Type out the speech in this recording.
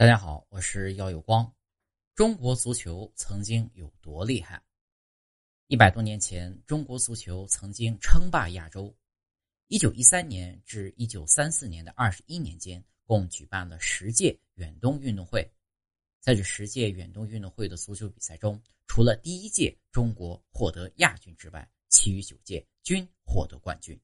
大家好我是姚有光。中国足球曾经有多厉害？一百多年前中国足球曾经称霸亚洲。一九一三年至一九三四年的二十一年间共举办了十届远东运动会。在这十届远东运动会的足球比赛中除了第一届中国获得亚军之外其余九届均获得冠军。